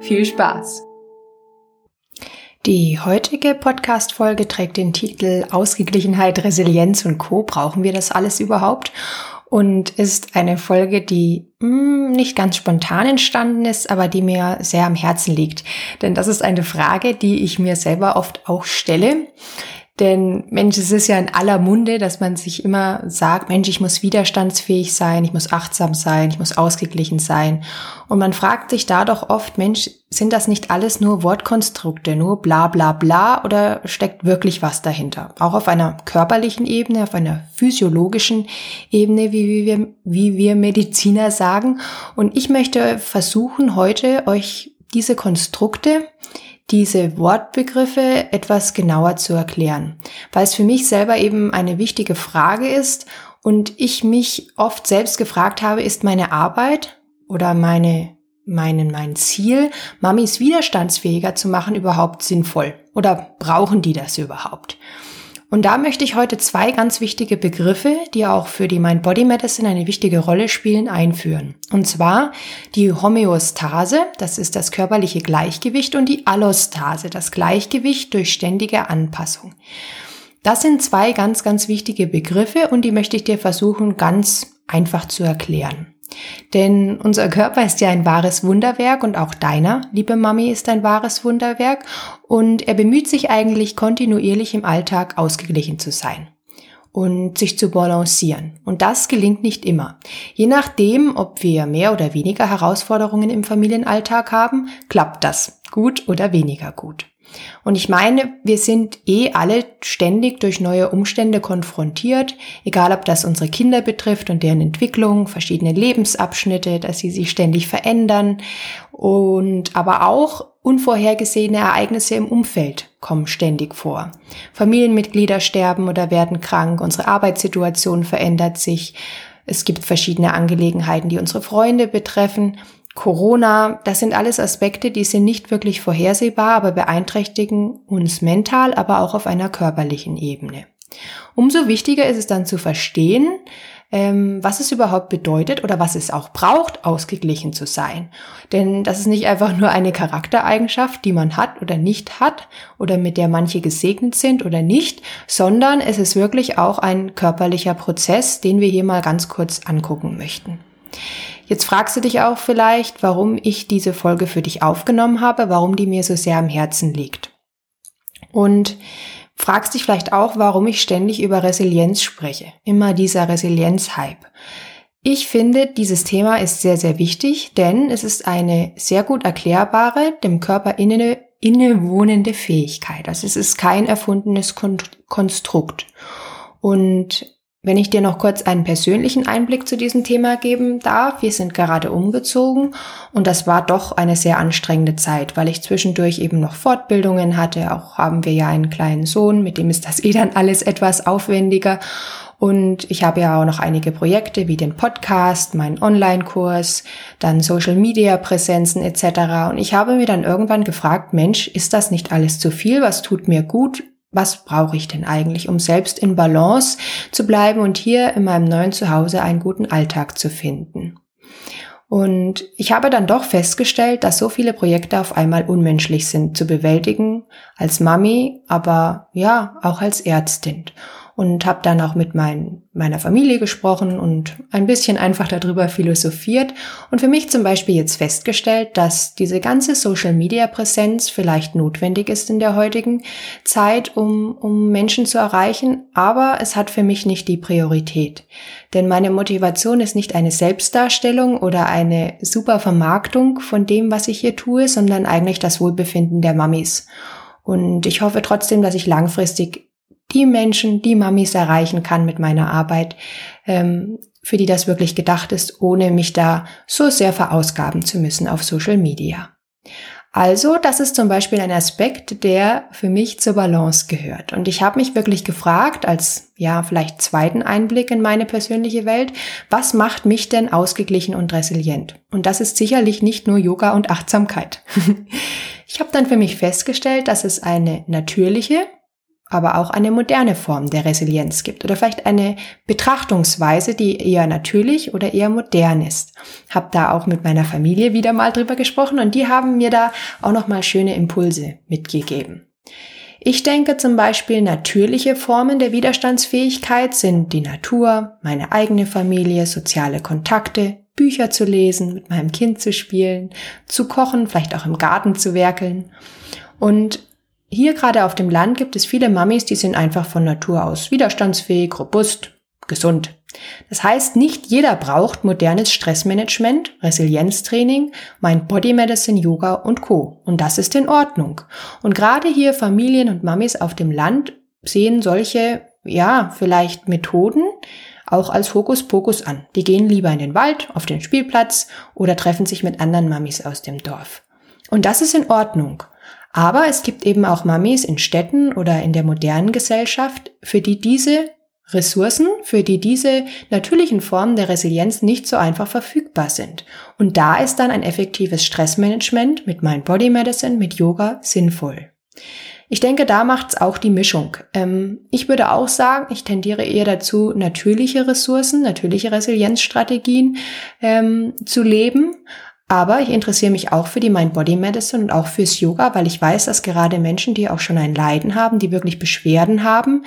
Viel Spaß! Die heutige Podcast-Folge trägt den Titel Ausgeglichenheit, Resilienz und Co. Brauchen wir das alles überhaupt? Und ist eine Folge, die mh, hm, nicht ganz spontan entstanden ist, aber die mir sehr am Herzen liegt. Denn das ist eine Frage, die ich mir selber oft auch stelle. Denn Mensch, es ist ja in aller Munde, dass man sich immer sagt, Mensch, ich muss widerstandsfähig sein, ich muss achtsam sein, ich muss ausgeglichen sein. Und man fragt sich da doch oft, Mensch, sind das nicht alles nur Wortkonstrukte, nur bla bla bla oder steckt wirklich was dahinter? Auch auf einer körperlichen Ebene, auf einer physiologischen Ebene, wie, wir, wie wir Mediziner sagen. Und ich möchte versuchen, heute euch diese Konstrukte diese Wortbegriffe etwas genauer zu erklären, weil es für mich selber eben eine wichtige Frage ist und ich mich oft selbst gefragt habe, ist meine Arbeit oder meine meinen, mein Ziel, Mamis widerstandsfähiger zu machen, überhaupt sinnvoll? Oder brauchen die das überhaupt? Und da möchte ich heute zwei ganz wichtige Begriffe, die auch für die Mind Body Medicine eine wichtige Rolle spielen, einführen. Und zwar die Homöostase, das ist das körperliche Gleichgewicht, und die Allostase, das Gleichgewicht durch ständige Anpassung. Das sind zwei ganz, ganz wichtige Begriffe und die möchte ich dir versuchen, ganz einfach zu erklären. Denn unser Körper ist ja ein wahres Wunderwerk und auch deiner, liebe Mami, ist ein wahres Wunderwerk und er bemüht sich eigentlich kontinuierlich im Alltag ausgeglichen zu sein und sich zu balancieren. Und das gelingt nicht immer. Je nachdem, ob wir mehr oder weniger Herausforderungen im Familienalltag haben, klappt das gut oder weniger gut. Und ich meine, wir sind eh alle ständig durch neue Umstände konfrontiert, egal ob das unsere Kinder betrifft und deren Entwicklung, verschiedene Lebensabschnitte, dass sie sich ständig verändern und aber auch unvorhergesehene Ereignisse im Umfeld kommen ständig vor. Familienmitglieder sterben oder werden krank, unsere Arbeitssituation verändert sich, es gibt verschiedene Angelegenheiten, die unsere Freunde betreffen Corona, das sind alles Aspekte, die sind nicht wirklich vorhersehbar, aber beeinträchtigen uns mental, aber auch auf einer körperlichen Ebene. Umso wichtiger ist es dann zu verstehen, ähm, was es überhaupt bedeutet oder was es auch braucht, ausgeglichen zu sein. Denn das ist nicht einfach nur eine Charaktereigenschaft, die man hat oder nicht hat oder mit der manche gesegnet sind oder nicht, sondern es ist wirklich auch ein körperlicher Prozess, den wir hier mal ganz kurz angucken möchten. Jetzt fragst du dich auch vielleicht, warum ich diese Folge für dich aufgenommen habe, warum die mir so sehr am Herzen liegt. Und fragst dich vielleicht auch, warum ich ständig über Resilienz spreche. Immer dieser Resilienz-Hype. Ich finde, dieses Thema ist sehr, sehr wichtig, denn es ist eine sehr gut erklärbare, dem Körper inne, innewohnende Fähigkeit. Also es ist kein erfundenes Konstrukt. Und wenn ich dir noch kurz einen persönlichen Einblick zu diesem Thema geben darf, wir sind gerade umgezogen und das war doch eine sehr anstrengende Zeit, weil ich zwischendurch eben noch Fortbildungen hatte. Auch haben wir ja einen kleinen Sohn, mit dem ist das eh dann alles etwas aufwendiger. Und ich habe ja auch noch einige Projekte wie den Podcast, meinen Online-Kurs, dann Social-Media-Präsenzen etc. Und ich habe mir dann irgendwann gefragt, Mensch, ist das nicht alles zu viel? Was tut mir gut? Was brauche ich denn eigentlich, um selbst in Balance zu bleiben und hier in meinem neuen Zuhause einen guten Alltag zu finden. Und ich habe dann doch festgestellt, dass so viele Projekte auf einmal unmenschlich sind zu bewältigen, als Mami, aber ja, auch als Ärztin und habe dann auch mit mein, meiner Familie gesprochen und ein bisschen einfach darüber philosophiert und für mich zum Beispiel jetzt festgestellt, dass diese ganze Social-Media-Präsenz vielleicht notwendig ist in der heutigen Zeit, um, um Menschen zu erreichen, aber es hat für mich nicht die Priorität. Denn meine Motivation ist nicht eine Selbstdarstellung oder eine super Vermarktung von dem, was ich hier tue, sondern eigentlich das Wohlbefinden der Mamis. Und ich hoffe trotzdem, dass ich langfristig die Menschen, die Mamis erreichen kann mit meiner Arbeit, ähm, für die das wirklich gedacht ist, ohne mich da so sehr verausgaben zu müssen auf Social Media. Also, das ist zum Beispiel ein Aspekt, der für mich zur Balance gehört. Und ich habe mich wirklich gefragt, als ja vielleicht zweiten Einblick in meine persönliche Welt, was macht mich denn ausgeglichen und resilient? Und das ist sicherlich nicht nur Yoga und Achtsamkeit. ich habe dann für mich festgestellt, dass es eine natürliche, aber auch eine moderne Form der Resilienz gibt oder vielleicht eine Betrachtungsweise, die eher natürlich oder eher modern ist. Hab da auch mit meiner Familie wieder mal drüber gesprochen und die haben mir da auch noch mal schöne Impulse mitgegeben. Ich denke zum Beispiel, natürliche Formen der Widerstandsfähigkeit sind die Natur, meine eigene Familie, soziale Kontakte, Bücher zu lesen, mit meinem Kind zu spielen, zu kochen, vielleicht auch im Garten zu werkeln. Und hier gerade auf dem Land gibt es viele Mamis, die sind einfach von Natur aus widerstandsfähig, robust, gesund. Das heißt, nicht jeder braucht modernes Stressmanagement, Resilienztraining, Mind Body Medicine, Yoga und Co. Und das ist in Ordnung. Und gerade hier Familien und Mamis auf dem Land sehen solche, ja, vielleicht Methoden auch als Hokuspokus an. Die gehen lieber in den Wald, auf den Spielplatz oder treffen sich mit anderen Mamis aus dem Dorf. Und das ist in Ordnung. Aber es gibt eben auch Mamis in Städten oder in der modernen Gesellschaft, für die diese Ressourcen, für die diese natürlichen Formen der Resilienz nicht so einfach verfügbar sind. Und da ist dann ein effektives Stressmanagement mit Mind Body Medicine, mit Yoga sinnvoll. Ich denke, da macht's auch die Mischung. Ähm, ich würde auch sagen, ich tendiere eher dazu, natürliche Ressourcen, natürliche Resilienzstrategien ähm, zu leben. Aber ich interessiere mich auch für die Mind-Body-Medicine und auch fürs Yoga, weil ich weiß, dass gerade Menschen, die auch schon ein Leiden haben, die wirklich Beschwerden haben,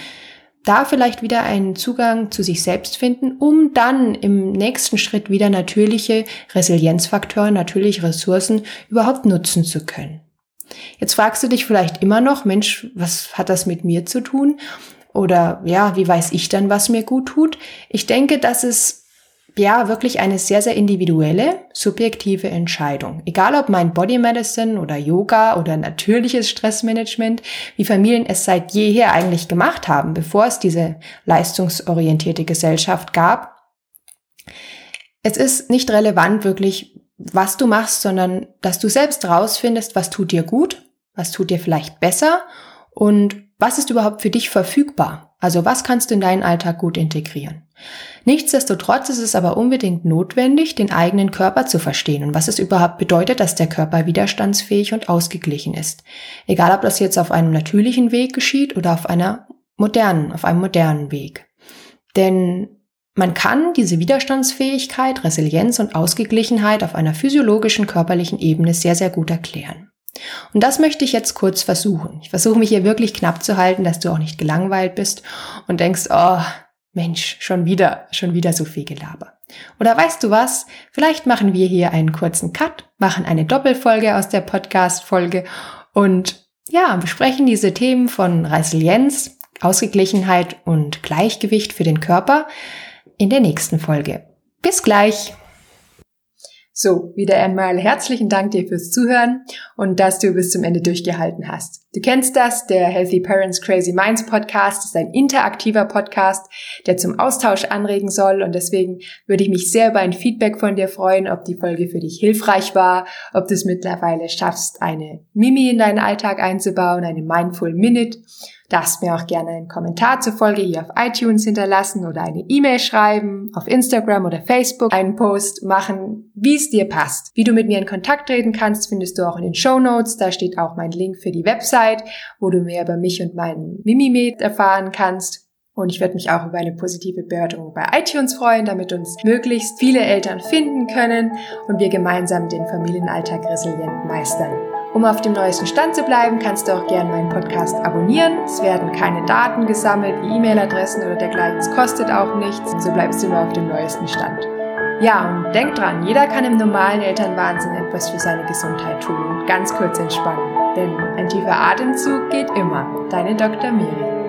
da vielleicht wieder einen Zugang zu sich selbst finden, um dann im nächsten Schritt wieder natürliche Resilienzfaktoren, natürliche Ressourcen überhaupt nutzen zu können. Jetzt fragst du dich vielleicht immer noch, Mensch, was hat das mit mir zu tun? Oder ja, wie weiß ich dann, was mir gut tut? Ich denke, dass es ja wirklich eine sehr, sehr individuelle, subjektive Entscheidung. Egal ob mein Body Medicine oder Yoga oder natürliches Stressmanagement, wie Familien es seit jeher eigentlich gemacht haben, bevor es diese leistungsorientierte Gesellschaft gab. Es ist nicht relevant wirklich, was du machst, sondern dass du selbst rausfindest, was tut dir gut, was tut dir vielleicht besser und was ist überhaupt für dich verfügbar? Also was kannst du in deinen Alltag gut integrieren? Nichtsdestotrotz ist es aber unbedingt notwendig, den eigenen Körper zu verstehen und was es überhaupt bedeutet, dass der Körper widerstandsfähig und ausgeglichen ist. Egal ob das jetzt auf einem natürlichen Weg geschieht oder auf einer modernen, auf einem modernen Weg. Denn man kann diese Widerstandsfähigkeit, Resilienz und Ausgeglichenheit auf einer physiologischen, körperlichen Ebene sehr, sehr gut erklären. Und das möchte ich jetzt kurz versuchen. Ich versuche mich hier wirklich knapp zu halten, dass du auch nicht gelangweilt bist und denkst, oh, Mensch, schon wieder, schon wieder so viel Gelaber. Oder weißt du was? Vielleicht machen wir hier einen kurzen Cut, machen eine Doppelfolge aus der Podcast-Folge und ja, besprechen diese Themen von Resilienz, Ausgeglichenheit und Gleichgewicht für den Körper in der nächsten Folge. Bis gleich! So, wieder einmal herzlichen Dank dir fürs Zuhören und dass du bis zum Ende durchgehalten hast. Du kennst das, der Healthy Parents Crazy Minds Podcast ist ein interaktiver Podcast, der zum Austausch anregen soll und deswegen würde ich mich sehr über ein Feedback von dir freuen, ob die Folge für dich hilfreich war, ob du es mittlerweile schaffst, eine Mimi in deinen Alltag einzubauen, eine Mindful Minute Darfst mir auch gerne einen Kommentar zur Folge hier auf iTunes hinterlassen oder eine E-Mail schreiben, auf Instagram oder Facebook einen Post machen, wie es dir passt. Wie du mit mir in Kontakt treten kannst, findest du auch in den Show Notes. Da steht auch mein Link für die Website, wo du mehr über mich und meinen Mimimed erfahren kannst. Und ich würde mich auch über eine positive Bewertung bei iTunes freuen, damit uns möglichst viele Eltern finden können und wir gemeinsam den Familienalltag resilient meistern. Um auf dem neuesten Stand zu bleiben, kannst du auch gerne meinen Podcast abonnieren. Es werden keine Daten gesammelt, wie E-Mail-Adressen oder dergleichen. Es kostet auch nichts. So bleibst du immer auf dem neuesten Stand. Ja, und denk dran, jeder kann im normalen Elternwahnsinn etwas für seine Gesundheit tun und ganz kurz entspannen. Denn ein tiefer Atemzug geht immer. Deine Dr. Miri.